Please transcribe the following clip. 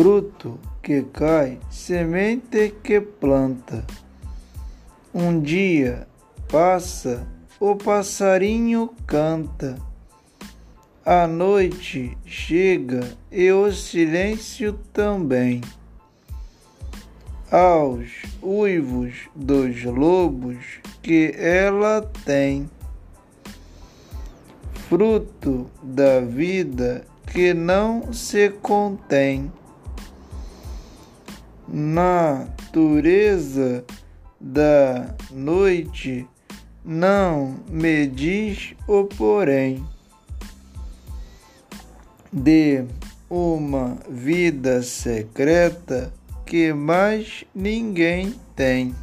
fruto que cai, semente que planta. Um dia passa, o passarinho canta. A noite chega e o silêncio também. Aos uivos dos lobos que ela tem, fruto da vida que não se contém natureza da noite não me diz o porém de uma vida secreta que mais ninguém tem.